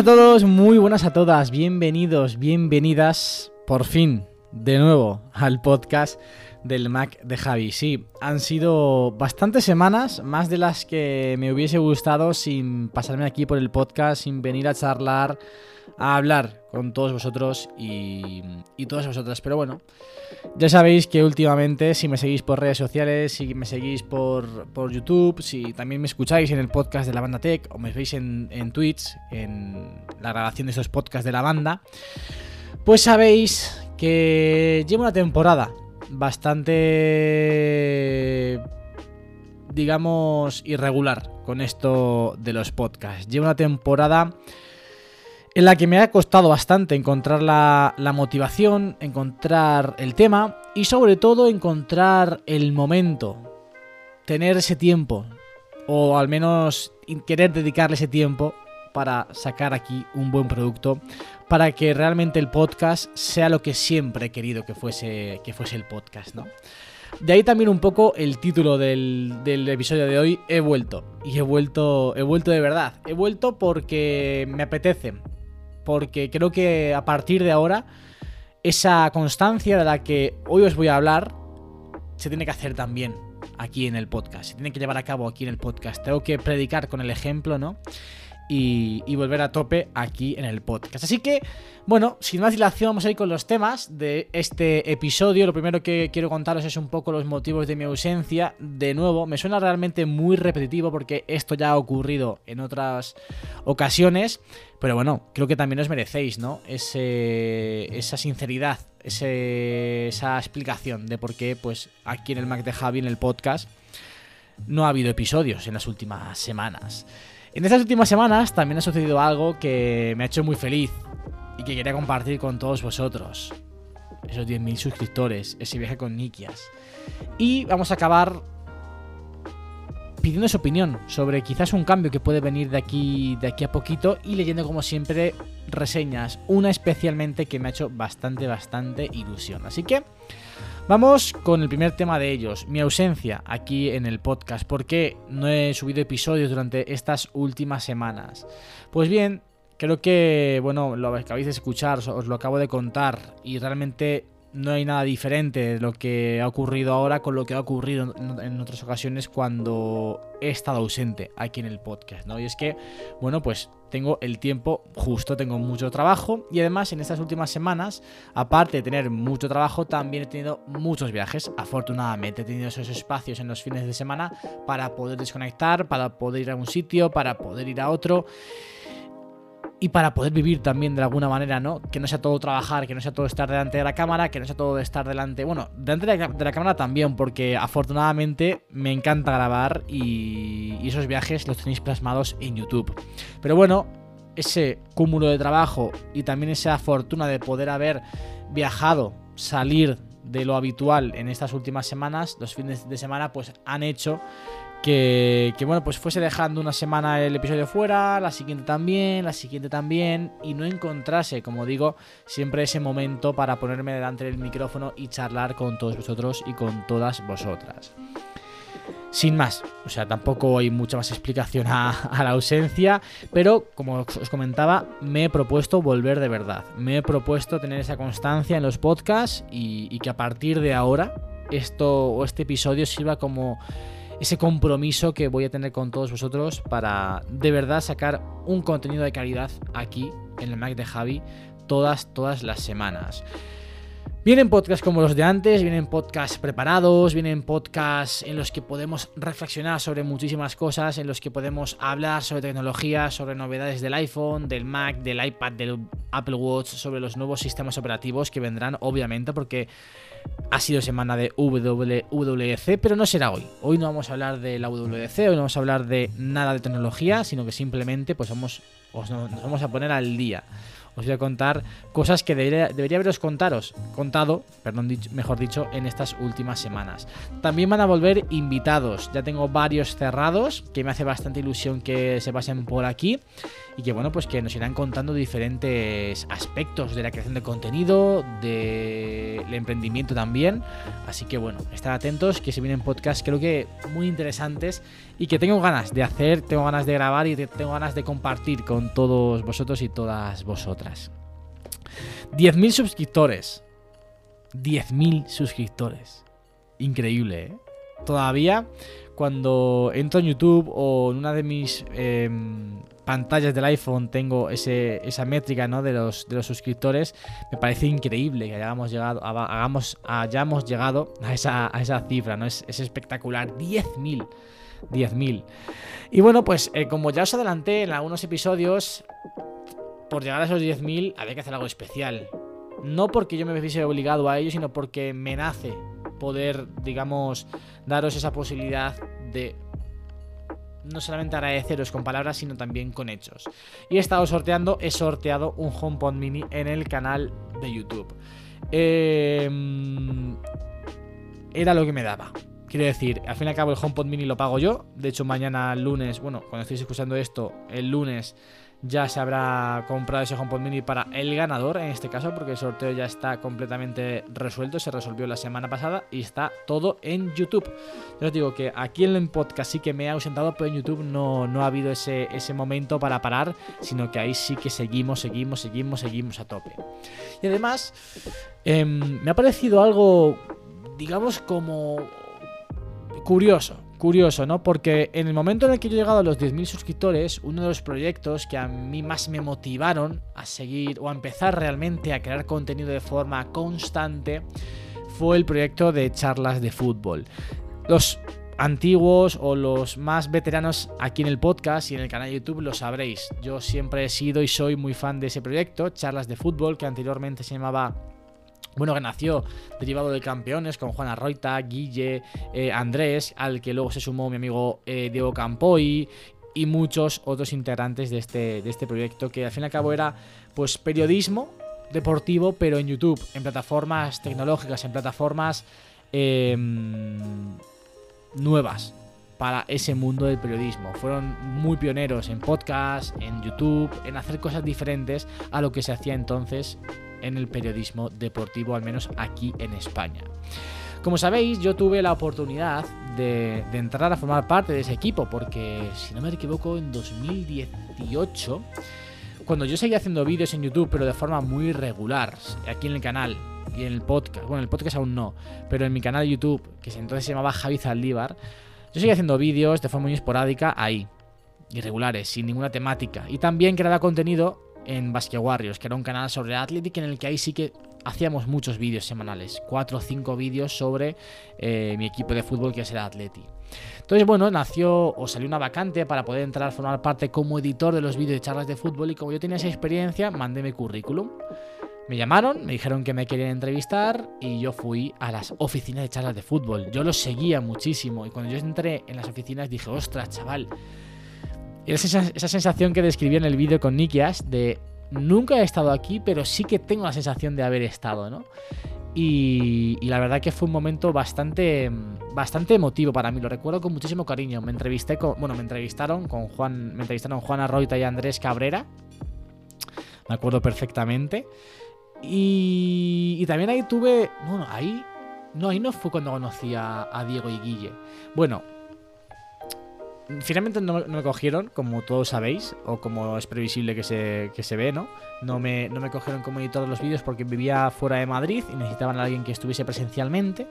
A todos, muy buenas a todas, bienvenidos, bienvenidas, por fin, de nuevo, al podcast del Mac de Javi. Sí, han sido bastantes semanas, más de las que me hubiese gustado sin pasarme aquí por el podcast, sin venir a charlar, a hablar con todos vosotros y, y todas vosotras. Pero bueno, ya sabéis que últimamente, si me seguís por redes sociales, si me seguís por, por YouTube, si también me escucháis en el podcast de la banda Tech o me veis en, en Twitch, en la grabación de estos podcasts de la banda, pues sabéis que llevo una temporada bastante, digamos, irregular con esto de los podcasts. Llevo una temporada en la que me ha costado bastante encontrar la, la motivación, encontrar el tema y sobre todo encontrar el momento, tener ese tiempo o al menos querer dedicarle ese tiempo para sacar aquí un buen producto, para que realmente el podcast sea lo que siempre he querido que fuese, que fuese el podcast, ¿no? De ahí también un poco el título del, del episodio de hoy, he vuelto. Y he vuelto, he vuelto de verdad. He vuelto porque me apetece. Porque creo que a partir de ahora, esa constancia de la que hoy os voy a hablar, se tiene que hacer también aquí en el podcast. Se tiene que llevar a cabo aquí en el podcast. Tengo que predicar con el ejemplo, ¿no? Y, y volver a tope aquí en el podcast. Así que, bueno, sin más dilación, vamos a ir con los temas de este episodio. Lo primero que quiero contaros es un poco los motivos de mi ausencia. De nuevo, me suena realmente muy repetitivo porque esto ya ha ocurrido en otras ocasiones. Pero bueno, creo que también os merecéis, ¿no? Ese, esa sinceridad, ese- esa explicación de por qué, pues, aquí en el Mac de Javi, en el podcast, no ha habido episodios en las últimas semanas. En estas últimas semanas también ha sucedido algo que me ha hecho muy feliz y que quería compartir con todos vosotros. Esos 10.000 suscriptores, ese viaje con Nikias. Y vamos a acabar pidiendo su opinión sobre quizás un cambio que puede venir de aquí, de aquí a poquito y leyendo como siempre reseñas, una especialmente que me ha hecho bastante, bastante ilusión. Así que vamos con el primer tema de ellos, mi ausencia aquí en el podcast, ¿por qué no he subido episodios durante estas últimas semanas? Pues bien, creo que, bueno, lo acabáis de escuchar, os lo acabo de contar y realmente no hay nada diferente de lo que ha ocurrido ahora con lo que ha ocurrido en otras ocasiones cuando he estado ausente aquí en el podcast, ¿no? Y es que, bueno, pues tengo el tiempo justo, tengo mucho trabajo y además en estas últimas semanas, aparte de tener mucho trabajo, también he tenido muchos viajes. Afortunadamente he tenido esos espacios en los fines de semana para poder desconectar, para poder ir a un sitio, para poder ir a otro y para poder vivir también de alguna manera, ¿no? Que no sea todo trabajar, que no sea todo estar delante de la cámara, que no sea todo estar delante, bueno, delante de la, cámara también, porque afortunadamente me encanta grabar y, y esos viajes los tenéis plasmados en YouTube. Pero bueno, ese cúmulo de trabajo y también esa fortuna de poder haber viajado, salir de lo habitual en estas últimas semanas, los fines de semana, pues han hecho que, que, bueno, pues fuese dejando una semana el episodio fuera, la siguiente también, la siguiente también, y no encontrase, como digo, siempre ese momento para ponerme delante del micrófono y charlar con todos vosotros y con todas vosotras. Sin más, o sea, tampoco hay mucha más explicación a, la ausencia, pero como os comentaba, me he propuesto volver de verdad. Me he propuesto tener esa constancia en los podcasts y, y que a partir de ahora esto o este episodio sirva como ese compromiso que voy a tener con todos vosotros para de verdad sacar un contenido de calidad aquí en el Mac de Javi todas, todas las semanas. Vienen podcasts como los de antes, vienen podcasts preparados, vienen podcasts en los que podemos reflexionar sobre muchísimas cosas, en los que podemos hablar sobre tecnología, sobre novedades del iPhone, del Mac, del iPad, del Apple Watch, sobre los nuevos sistemas operativos que vendrán, obviamente, porque ha sido semana de WWDC, pero no será hoy. Hoy no vamos a hablar de la WWDC, hoy no vamos a hablar de nada de tecnología, sino que simplemente pues vamos, os- nos vamos a poner al día. Os voy a contar cosas que debería, debería haberos contaros, contado, perdón, mejor dicho, en estas últimas semanas. También van a volver invitados. Ya tengo varios cerrados que me hace bastante ilusión que se pasen por aquí y que bueno, pues que nos irán contando diferentes aspectos de la creación de contenido, del emprendimiento también. Así que bueno, estar atentos que se vienen podcasts creo que muy interesantes y que tengo ganas de hacer, tengo ganas de grabar y te- tengo ganas de compartir con todos vosotros y todas vosotras. 10.000 suscriptores. 10.000 suscriptores. Increíble, ¿eh? Todavía cuando entro en YouTube o en una de mis em, pantallas del iPhone tengo ese, esa métrica ¿no? de, los, de los suscriptores, me parece increíble que hayamos llegado, hagamos, hayamos llegado a esa, a esa cifra, ¿no? Es, es espectacular. 10.000. 10.000. Y bueno, pues eh, como ya os adelanté en algunos episodios, por llegar a esos 10.000 había que hacer algo especial. No porque yo me hubiese obligado a ello, sino porque me nace poder, digamos, daros esa posibilidad de no solamente agradeceros con palabras, sino también con hechos. Y he estado sorteando, he sorteado un HomePod mini en el canal de YouTube. Eh, era lo que me daba. Quiero decir, al fin y al cabo el HomePod mini lo pago yo. De hecho, mañana lunes, bueno, cuando estéis escuchando esto, el lunes ya se habrá comprado ese HomePod mini para el ganador, en este caso, porque el sorteo ya está completamente resuelto. Se resolvió la semana pasada y está todo en YouTube. Yo os digo que aquí en el podcast sí que me he ausentado, pero en YouTube no, no ha habido ese, ese momento para parar, sino que ahí sí que seguimos, seguimos, seguimos, seguimos a tope. Y además, em, me ha parecido algo, digamos, como curioso, curioso, ¿no? Porque en el momento en el que yo he llegado a los 10.000 suscriptores, uno de los proyectos que a mí más me motivaron a seguir o a empezar realmente a crear contenido de forma constante fue el proyecto de charlas de fútbol. Los antiguos o los más veteranos aquí en el podcast y en el canal de YouTube lo sabréis. Yo siempre he sido y soy muy fan de ese proyecto, charlas de fútbol, que anteriormente se llamaba bueno, que nació derivado de campeones con Juana Roita, Guille, eh, Andrés, al que luego se sumó mi amigo eh, Diego Campoy y muchos otros integrantes de este, de este proyecto que al fin y al cabo era pues periodismo deportivo pero en YouTube, en plataformas tecnológicas, en plataformas eh, nuevas para ese mundo del periodismo. Fueron muy pioneros en podcast, en YouTube, en hacer cosas diferentes a lo que se hacía entonces en el periodismo deportivo, al menos aquí en España. Como sabéis, yo tuve la oportunidad de, entrar a formar parte de ese equipo, porque si no me equivoco, en 2018, cuando yo seguía haciendo vídeos en YouTube, pero de forma muy regular, aquí en el canal y en el podcast, bueno, en el podcast aún no, pero en mi canal de YouTube, que entonces se llamaba Javi Zaldívar, yo seguía haciendo vídeos de forma muy esporádica ahí, irregulares, sin ninguna temática, y también creaba contenido en Basque Warriors, que era un canal sobre Athletic en el que ahí sí que hacíamos muchos vídeos semanales, cuatro o cinco vídeos sobre eh, mi equipo de fútbol que es el Atleti. Entonces, bueno, nació o salió una vacante para poder entrar a formar parte como editor de los vídeos de charlas de fútbol y como yo tenía esa experiencia, mandé mi currículum. Me llamaron, me dijeron que me querían entrevistar y yo fui a las oficinas de charlas de fútbol. Yo los seguía muchísimo y cuando yo entré en las oficinas dije, ostras, chaval. Era esa, esa sensación que describí en el vídeo con Nikias de nunca he estado aquí, pero sí que tengo la sensación de haber estado, ¿no? Y, y, la verdad que fue un momento bastante, bastante emotivo para mí. Lo recuerdo con muchísimo cariño. Me entrevisté con, bueno, me entrevistaron con Juan, me entrevistaron Juana Roita y Andrés Cabrera. Me acuerdo perfectamente. Y, y también ahí tuve, bueno, ahí, no, ahí no fue cuando conocí a, a Diego y Guille. Bueno, finalmente no, me cogieron, como todos sabéis, o como es previsible que se, que se ve, ¿no? No me, no me cogieron como editor de los vídeos porque vivía fuera de Madrid y necesitaban a alguien que estuviese presencialmente.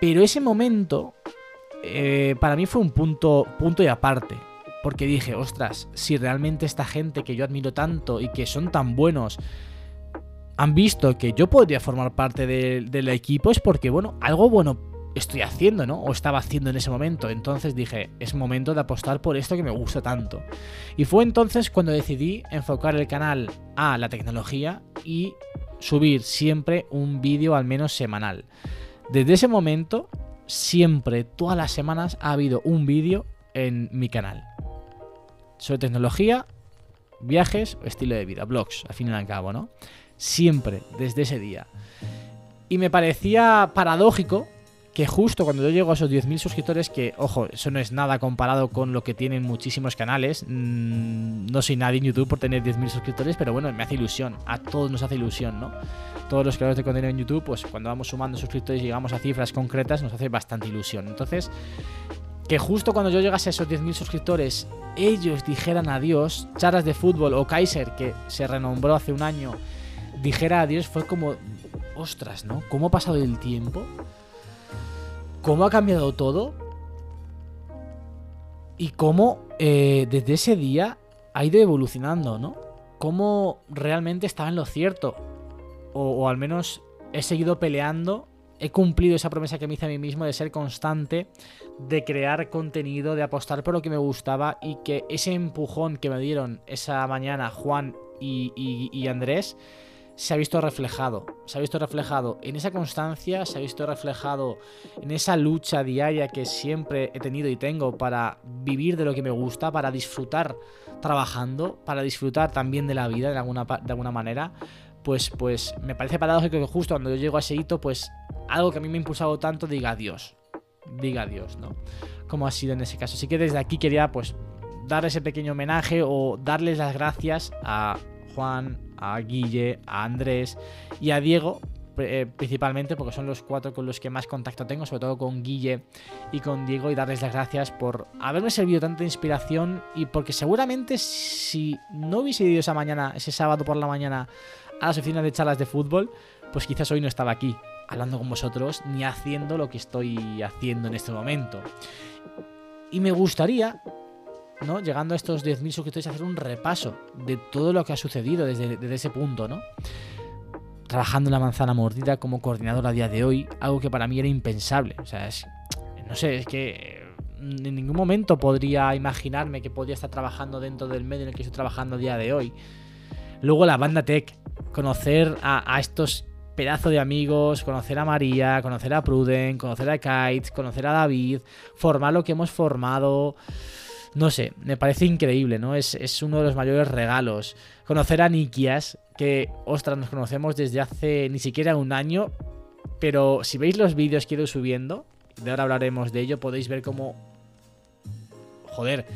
Pero ese momento eh, para mí fue un punto, punto y aparte. Porque dije, ostras, si realmente esta gente que yo admiro tanto y que son tan buenos han visto que yo podría formar parte de- del equipo es porque, bueno, algo bueno estoy haciendo, ¿no? O estaba haciendo en ese momento. Entonces dije, es momento de apostar por esto que me gusta tanto. Y fue entonces cuando decidí enfocar el canal a la tecnología y subir siempre un vídeo al menos semanal. Desde ese momento, siempre, todas las semanas, ha habido un vídeo en mi canal. Sobre tecnología, viajes estilo de vida, blogs, al fin y al cabo, ¿no? Siempre, desde ese día. Y me parecía paradójico que justo cuando yo llego a esos 10.000 suscriptores, que, ojo, eso no es nada comparado con lo que tienen muchísimos canales. mm, no soy nadie en YouTube por tener 10.000 suscriptores, pero bueno, me hace ilusión. A todos nos hace ilusión, ¿no? Todos los creadores de contenido en YouTube, pues cuando vamos sumando suscriptores y llegamos a cifras concretas, nos hace bastante ilusión. Entonces, que justo cuando yo llegase a esos 10.000 suscriptores, ellos dijeran adiós, charlas de fútbol o Kaiser, que se renombró hace un año, dijera adiós, fue como, ostras, ¿no? ¿Cómo ha pasado el tiempo? ¿Cómo ha cambiado todo? Y cómo eh, desde ese día ha ido evolucionando, ¿no? Cómo realmente estaba en lo cierto. O, al menos he seguido peleando, he cumplido esa promesa que me hice a mí mismo de ser constante, de crear contenido, de apostar por lo que me gustaba y que ese empujón que me dieron esa mañana Juan y- y Andrés se ha visto reflejado. Se ha visto reflejado en esa constancia, se ha visto reflejado en esa lucha diaria que siempre he tenido y tengo para vivir de lo que me gusta, para disfrutar trabajando, para disfrutar también de la vida de alguna, de alguna manera. Pues, pues me parece paradójico que justo cuando yo llego a ese hito, pues algo que a mí me ha impulsado tanto diga adiós. Diga adiós, ¿no? Como ha sido en ese caso. Así que desde aquí quería pues dar ese pequeño homenaje o darles las gracias a Juan, a Guille, a Andrés y a Diego, eh, principalmente porque son los cuatro con los que más contacto tengo, sobre todo con Guille y con Diego, y darles las gracias por haberme servido tanta inspiración y porque seguramente si no hubiese ido esa mañana, ese sábado por la mañana, a las oficinas de charlas de fútbol, pues quizás hoy no estaba aquí hablando con vosotros ni haciendo lo que estoy haciendo en este momento. Y me gustaría ¿no? Llegando a estos 10.000 suscriptores, hacer un repaso de todo lo que ha sucedido desde, ese punto, ¿no? Trabajando en la manzana mordida como coordinador a día de hoy, algo que para mí era impensable. O sea, es, no sé, es que en ningún momento podría imaginarme que podría estar trabajando dentro del medio en el que estoy trabajando a día de hoy. Luego la banda tech, conocer a, a estos pedazos de amigos, conocer a María, conocer a Pruden, conocer a Kites, conocer a David, formar lo que hemos formado. No sé, me parece increíble, ¿no? Es, es uno de los mayores regalos. Conocer a Nikias, que, ostras, nos conocemos desde hace ni siquiera un año, pero si veis los vídeos que he ido subiendo, de ahora hablaremos de ello, podéis ver cómo... Joder.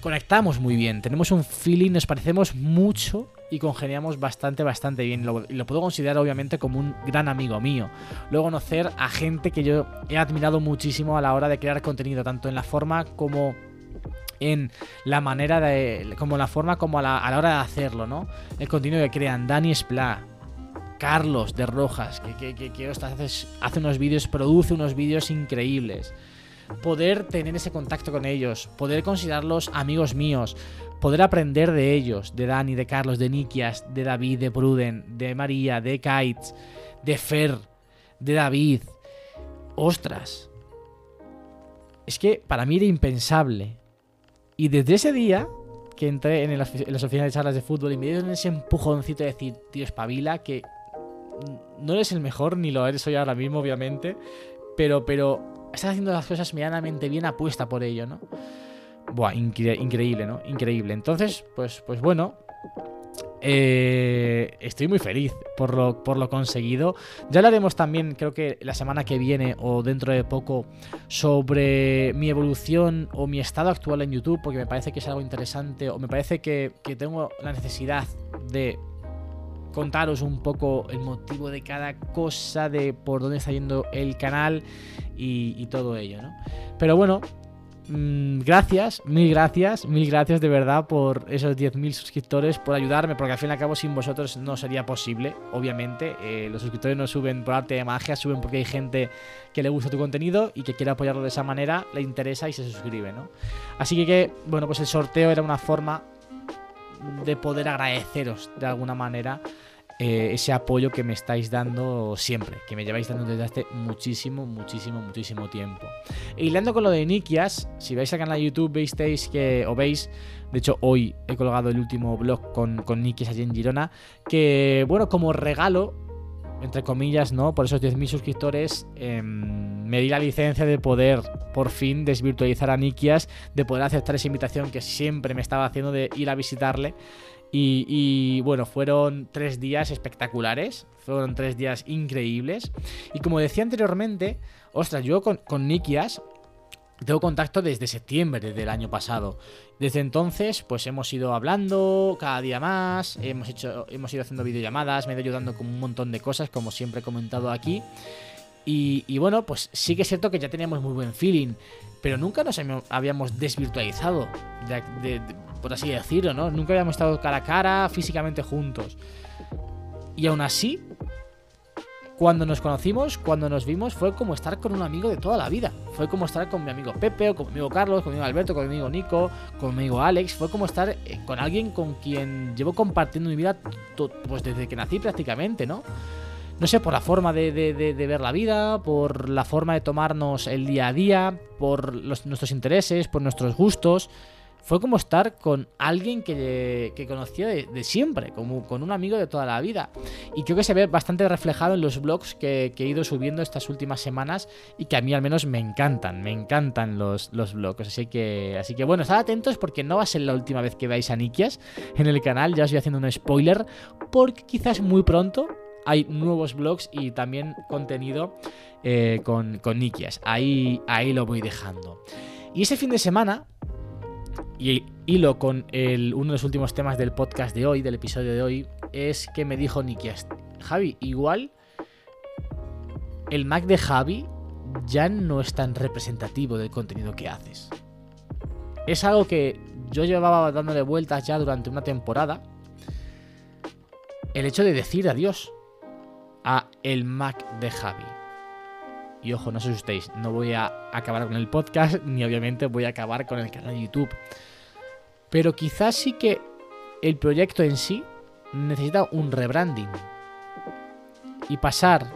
Conectamos muy bien, tenemos un feeling, nos parecemos mucho y congeniamos bastante, bastante bien. Lo, lo puedo considerar obviamente como un gran amigo mío. Luego conocer a gente que yo he admirado muchísimo a la hora de crear contenido, tanto en la forma como en la manera de. como la forma como a la, hora de hacerlo, ¿no? El contenido que crean. Dani Spla, Carlos de Rojas, que, que, que, que, hace, hace unos vídeos, produce unos vídeos increíbles. Poder tener ese contacto con ellos, poder considerarlos amigos míos, poder aprender de ellos, de Dani, de Carlos, de Nikias, de David, de Pruden, de María, de Kites, de Fer, de David. Ostras. Es que para mí era impensable. Y desde ese día que entré en, las oficinas de charlas de fútbol y me dieron ese empujoncito de decir, tío, espabila, que no eres el mejor, ni lo eres hoy ahora mismo, obviamente, pero, pero estás haciendo las cosas medianamente bien, apuesta por ello, ¿no? Buah, incre increíble, ¿no? Increíble. Entonces, pues, pues bueno. Eh, estoy muy feliz por lo, por lo conseguido. Ya hablaremos también, creo que la semana que viene o dentro de poco, sobre mi evolución o mi estado actual en YouTube, porque me parece que es algo interesante o me parece que, que tengo la necesidad de contaros un poco el motivo de cada cosa, de por dónde está yendo el canal y, todo ello, ¿no? Pero bueno, mmm, gracias, mil gracias, mil gracias de verdad por esos 10.000 suscriptores, por ayudarme, porque al fin y al cabo sin vosotros no sería posible, obviamente. Eh, los suscriptores no suben por arte de magia, suben porque hay gente que le gusta tu contenido y que quiere apoyarlo de esa manera, le interesa y se suscribe, ¿no? Así que bueno, pues el sorteo era una forma de poder agradeceros de alguna manera eh, ese apoyo que me estáis dando siempre, que me lleváis dando desde hace muchísimo, muchísimo, muchísimo tiempo. Y hilando con lo de Nikias, si vais al canal de YouTube, veis que, o veis, de hecho hoy he colgado el último blog con, con Nikias allí en Girona, que bueno, como regalo, entre comillas, ¿no? Por esos 10.000 suscriptores, eh, me di la licencia de poder por fin desvirtualizar a Nikias, de poder aceptar esa invitación que siempre me estaba haciendo de ir a visitarle. Y, bueno, fueron tres días espectaculares, fueron tres días increíbles. Y como decía anteriormente, ostras, yo con, con Nikias tengo contacto desde septiembre del año pasado. Desde entonces, pues hemos ido hablando cada día más, hemos, hecho, hemos ido haciendo videollamadas, me he ido ayudando con un montón de cosas, como siempre he comentado aquí. Y, bueno, pues sí que es cierto que ya teníamos muy buen feeling, pero nunca nos habíamos desvirtualizado, de, de, de, por así decirlo, ¿no? Nunca habíamos estado cara a cara, físicamente juntos. Y aún así, cuando nos conocimos, cuando nos vimos, fue como estar con un amigo de toda la vida. Fue como estar con mi amigo Pepe, o con mi amigo Carlos, con mi amigo Alberto, con mi amigo Nico, con mi amigo Alex. Fue como estar eh, con alguien con quien llevo compartiendo mi vida pues desde que nací prácticamente, ¿no? No sé, por la forma de, ver la vida, por la forma de tomarnos el día a día, por nuestros intereses, por nuestros gustos. Fue como estar con alguien que, que conocía de, siempre, como con un amigo de toda la vida. Y creo que se ve bastante reflejado en los blogs que, que, he ido subiendo estas últimas semanas y que a mí al menos me encantan, me encantan los, los blogs. Así que, así que bueno, estad atentos porque no va a ser la última vez que veáis a Nikias en el canal. Ya os voy haciendo un spoiler porque quizás muy pronto hay nuevos blogs y también contenido eh, con, con Nikias. Ahí, ahí lo voy dejando. Y ese fin de semana, y hilo con uno de los últimos temas del podcast de hoy, del episodio de hoy, es que me dijo Nikias, Javi, igual el Mac de Javi ya no es tan representativo del contenido que haces. Es algo que yo llevaba dándole vueltas ya durante una temporada. El hecho de decir adiós a el Mac de Javi. Y ojo, no os asustéis, no voy a acabar con el podcast, ni obviamente voy a acabar con el canal de YouTube. Pero quizás sí que el proyecto en sí necesita un rebranding. Y pasar,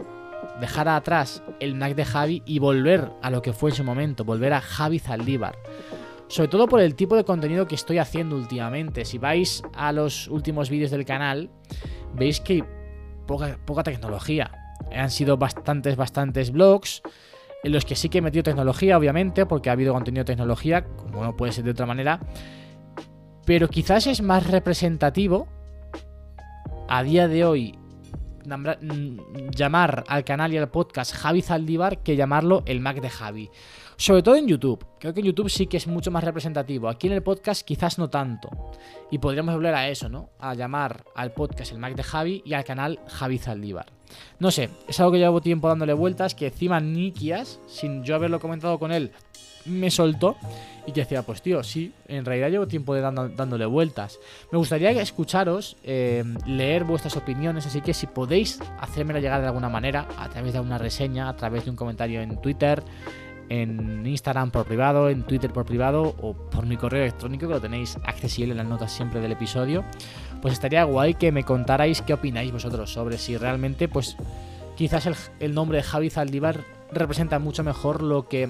dejar atrás el Mac de Javi y volver a lo que fue en su momento, volver a Javi Zaldívar. Sobre todo por el tipo de contenido que estoy haciendo últimamente. Si vais a los últimos vídeos del canal, veis que poca, poca tecnología. Han sido bastantes, bastantes blogs en los que sí que he metido tecnología, obviamente, porque ha habido contenido de tecnología, como no puede ser de otra manera. Pero quizás es más representativo a día de hoy llamar al canal y al podcast Javi Zaldívar que llamarlo el Mac de Javi. Sobre todo en YouTube. Creo que en YouTube sí que es mucho más representativo. Aquí en el podcast quizás no tanto. Y podríamos volver a eso, ¿no? A llamar al podcast el Mac de Javi y al canal Javi Zaldívar. No sé, es algo que llevo tiempo dándole vueltas, que encima Nikias, sin yo haberlo comentado con él, me soltó y que decía, pues tío, sí, en realidad llevo tiempo de dándole vueltas. Me gustaría escucharos, eh, leer vuestras opiniones, así que si podéis hacérmelo llegar de alguna manera, a través de una reseña, a través de un comentario en Twitter, en Instagram por privado, en Twitter por privado o por mi correo electrónico que lo tenéis accesible en las notas siempre del episodio, pues estaría guay que me contarais qué opináis vosotros sobre si realmente pues quizás el, el nombre de Javi Zaldívar representa mucho mejor lo que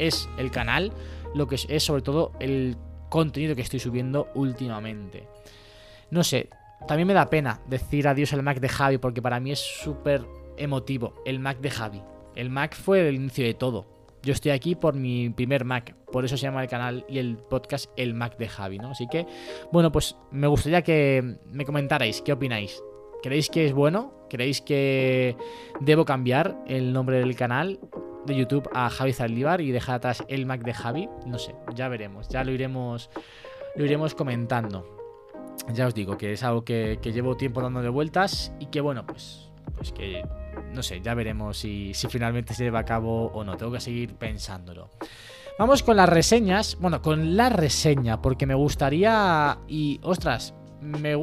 es el canal, lo que es sobre todo el contenido que estoy subiendo últimamente. No sé, también me da pena decir adiós al Mac de Javi porque para mí es súper emotivo el Mac de Javi. El Mac fue el inicio de todo. Yo estoy aquí por mi primer Mac, por eso se llama el canal y el podcast El Mac de Javi, ¿no? Así que, bueno, pues me gustaría que me comentarais qué opináis. ¿Creéis que es bueno? ¿Creéis que debo cambiar el nombre del canal de YouTube a Javi Zaldívar y dejar atrás el Mac de Javi? No sé, ya veremos, ya lo iremos, lo iremos comentando. Ya os digo que es algo que, llevo tiempo dándole vueltas y que, bueno, pues, pues que no sé, ya veremos si, si, finalmente se lleva a cabo o no. Tengo que seguir pensándolo. Vamos con las reseñas. Bueno, con la reseña, porque me gustaría. Y, ostras, me,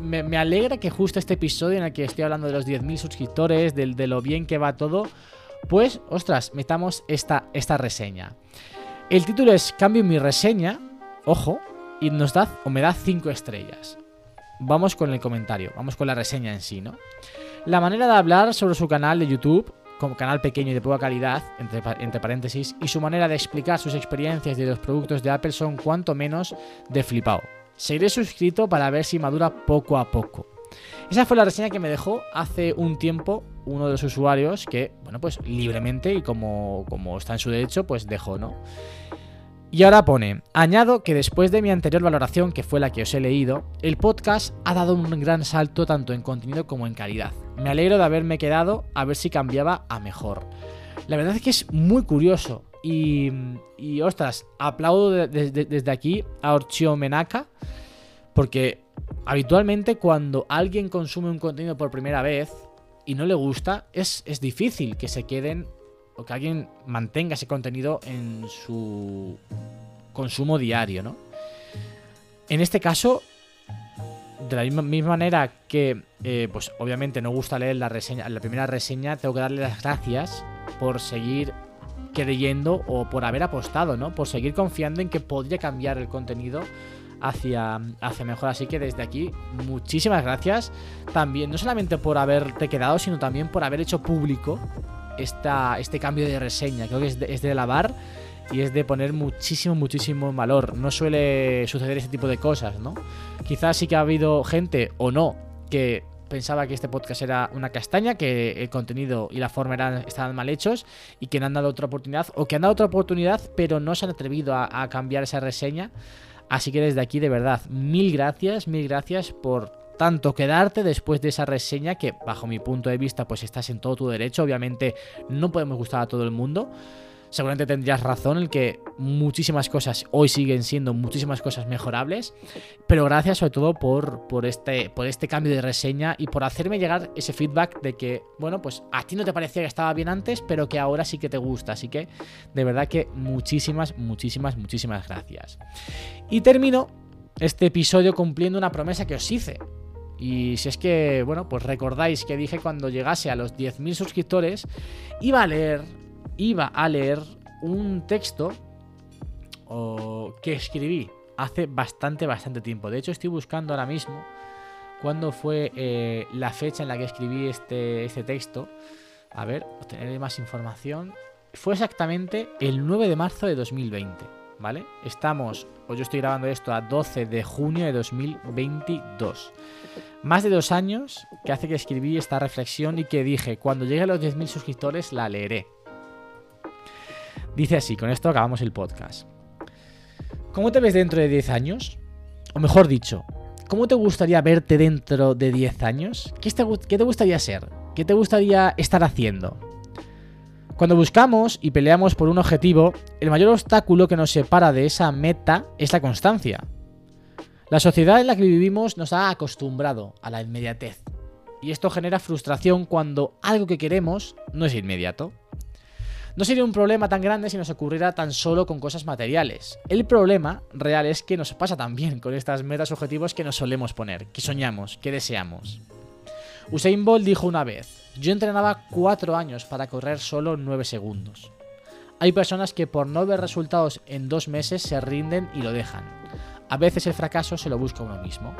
me, me alegra que justo este episodio en el que estoy hablando de los 10.000 suscriptores, de, lo bien que va todo, pues, ostras, metamos esta, esta reseña. El título es Cambio mi reseña, ojo, y nos da o me da 5 estrellas. vamos con el comentario, vamos con la reseña en sí, ¿no? La manera de hablar sobre su canal de YouTube, como canal pequeño y de poca calidad, entre, entre paréntesis, y su manera de explicar sus experiencias de los productos de Apple son cuanto menos de flipado. Seguiré suscrito para ver si madura poco a poco. Esa fue la reseña que me dejó hace un tiempo uno de los usuarios que, bueno, pues libremente y como, como está en su derecho, pues dejó, ¿no? Y ahora pone, añado que después de mi anterior valoración, que fue la que os he leído, el podcast ha dado un gran salto tanto en contenido como en calidad. Me alegro de haberme quedado a ver si cambiaba a mejor. La verdad es que es muy curioso y, y ostras, aplaudo de- de- de- desde aquí a Orchio Menaka porque habitualmente cuando alguien consume un contenido por primera vez y no le gusta, es, es difícil que se queden o que alguien mantenga ese contenido en su consumo diario, ¿no? En este caso, de la misma, manera que, eh, pues obviamente no gusta leer la la primera reseña, tengo que darle las gracias por seguir creyendo o por haber apostado, ¿no? Por seguir confiando en que podría cambiar el contenido hacia, hacia mejor. Así que desde aquí, muchísimas gracias. También, no solamente por haberte quedado, sino también por haber hecho público esta, este cambio de reseña. Creo que es de, es de lavar y es de poner muchísimo, muchísimo en valor. No suele suceder ese tipo de cosas, ¿no? Quizás sí que ha habido gente o no que pensaba que este podcast era una castaña, que el contenido y la forma eran, estaban mal hechos y que no han dado otra oportunidad o que han dado otra oportunidad pero no se han atrevido a cambiar esa reseña. Así que desde aquí de verdad, mil gracias, mil gracias por tanto quedarte después de esa reseña que bajo mi punto de vista pues estás en todo tu derecho. Obviamente no podemos gustar a todo el mundo. Seguramente tendrías razón en que muchísimas cosas hoy siguen siendo muchísimas cosas mejorables, pero gracias sobre todo por, por, este, por este cambio de reseña y por hacerme llegar ese feedback de que, bueno, pues a ti no te parecía que estaba bien antes, pero que ahora sí que te gusta. Así que de verdad que muchísimas, muchísimas, muchísimas gracias. Y termino este episodio cumpliendo una promesa que os hice. Y si es que, bueno, pues recordáis que dije cuando llegase a los 10.000 suscriptores, iba a leer, iba a leer un texto que escribí hace bastante, bastante tiempo. De hecho, estoy buscando ahora mismo cuándo fue eh, la fecha en la que escribí este, este texto. A ver, obtener más información. Fue exactamente el 9 de marzo de 2020, ¿vale? Estamos, o yo estoy grabando esto a 12 de junio de 2022. Más de dos años que hace que escribí esta reflexión y que dije, cuando llegue a los 10.000 suscriptores la leeré. Dice así, con esto acabamos el podcast. ¿Cómo te ves dentro de 10 años? O mejor dicho, ¿cómo te gustaría verte dentro de 10 años? ¿Qué te, qué te gustaría ser? ¿Qué te gustaría estar haciendo? Cuando buscamos y peleamos por un objetivo, el mayor obstáculo que nos separa de esa meta es la constancia. La sociedad en la que vivimos nos ha acostumbrado a la inmediatez. Y esto genera frustración cuando algo que queremos no es inmediato. No sería un problema tan grande si nos ocurriera tan solo con cosas materiales. El problema real es que nos pasa también con estas metas objetivos que nos solemos poner, que soñamos, que deseamos. Usain Bolt dijo una vez, yo entrenaba 4 años para correr solo 9 segundos. Hay personas que por no ver resultados en 2 meses se rinden y lo dejan. A veces el fracaso se lo busca uno mismo.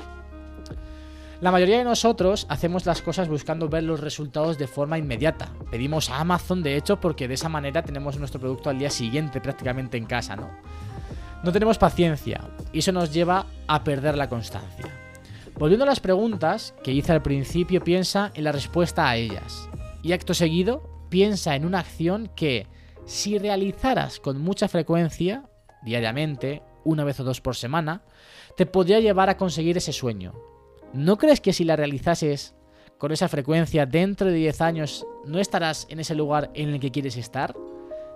La mayoría de nosotros hacemos las cosas buscando ver los resultados de forma inmediata. Pedimos a Amazon, de hecho, porque de esa manera tenemos nuestro producto al día siguiente prácticamente en casa, ¿no? No tenemos paciencia y eso nos lleva a perder la constancia. Volviendo a las preguntas que hice al principio, piensa en la respuesta a ellas. Y acto seguido, piensa en una acción que, si realizaras con mucha frecuencia, diariamente, una vez o dos por semana, te podría llevar a conseguir ese sueño. ¿No crees que si la realizases con esa frecuencia dentro de 10 años no estarás en ese lugar en el que quieres estar?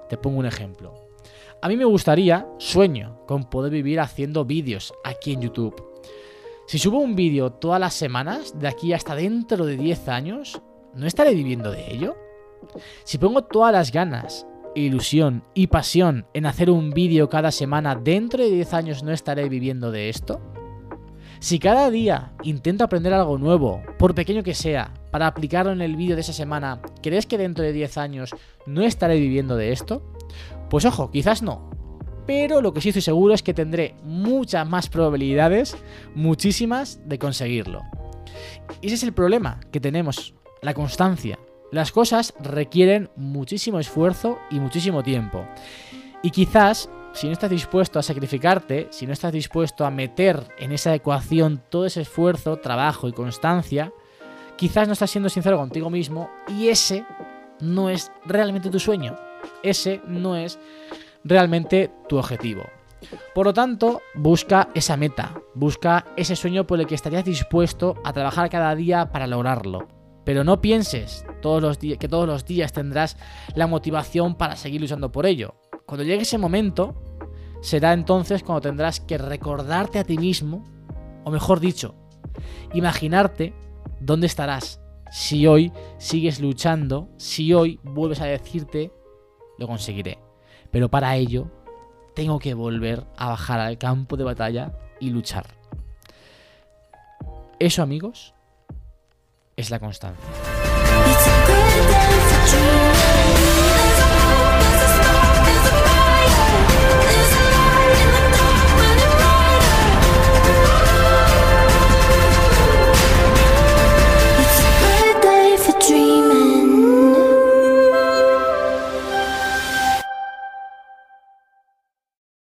Te pongo un ejemplo. A mí me gustaría, sueño, con poder vivir haciendo vídeos aquí en YouTube. Si subo un vídeo todas las semanas, de aquí hasta dentro de 10 años, ¿no estaré viviendo de ello? Si pongo todas las ganas, ilusión y pasión en hacer un vídeo cada semana, ¿dentro de 10 años no estaré viviendo de esto? Si cada día intento aprender algo nuevo, por pequeño que sea, para aplicarlo en el vídeo de esa semana, ¿crees que dentro de 10 años no estaré viviendo de esto? Pues ojo, quizás no. pero lo que sí estoy seguro es que tendré muchas más probabilidades, muchísimas, de conseguirlo. Ese es el problema que tenemos, la constancia. Las cosas requieren muchísimo esfuerzo y muchísimo tiempo. Y quizás, si no estás dispuesto a sacrificarte, si no estás dispuesto a meter en esa ecuación todo ese esfuerzo, trabajo y constancia, quizás no estás siendo sincero contigo mismo y ese no es realmente tu sueño. Ese no es realmente tu objetivo. Por lo tanto, busca esa meta, busca ese sueño por el que estarías dispuesto a trabajar cada día para lograrlo. Pero no pienses todos los que todos los días tendrás la motivación para seguir luchando por ello. Cuando llegue ese momento, será entonces cuando tendrás que recordarte a ti mismo, o mejor dicho, imaginarte dónde estarás si hoy sigues luchando, si hoy vuelves a decirte, lo conseguiré. Pero para ello, tengo que volver a bajar al campo de batalla y luchar. Eso, amigos, es la constancia.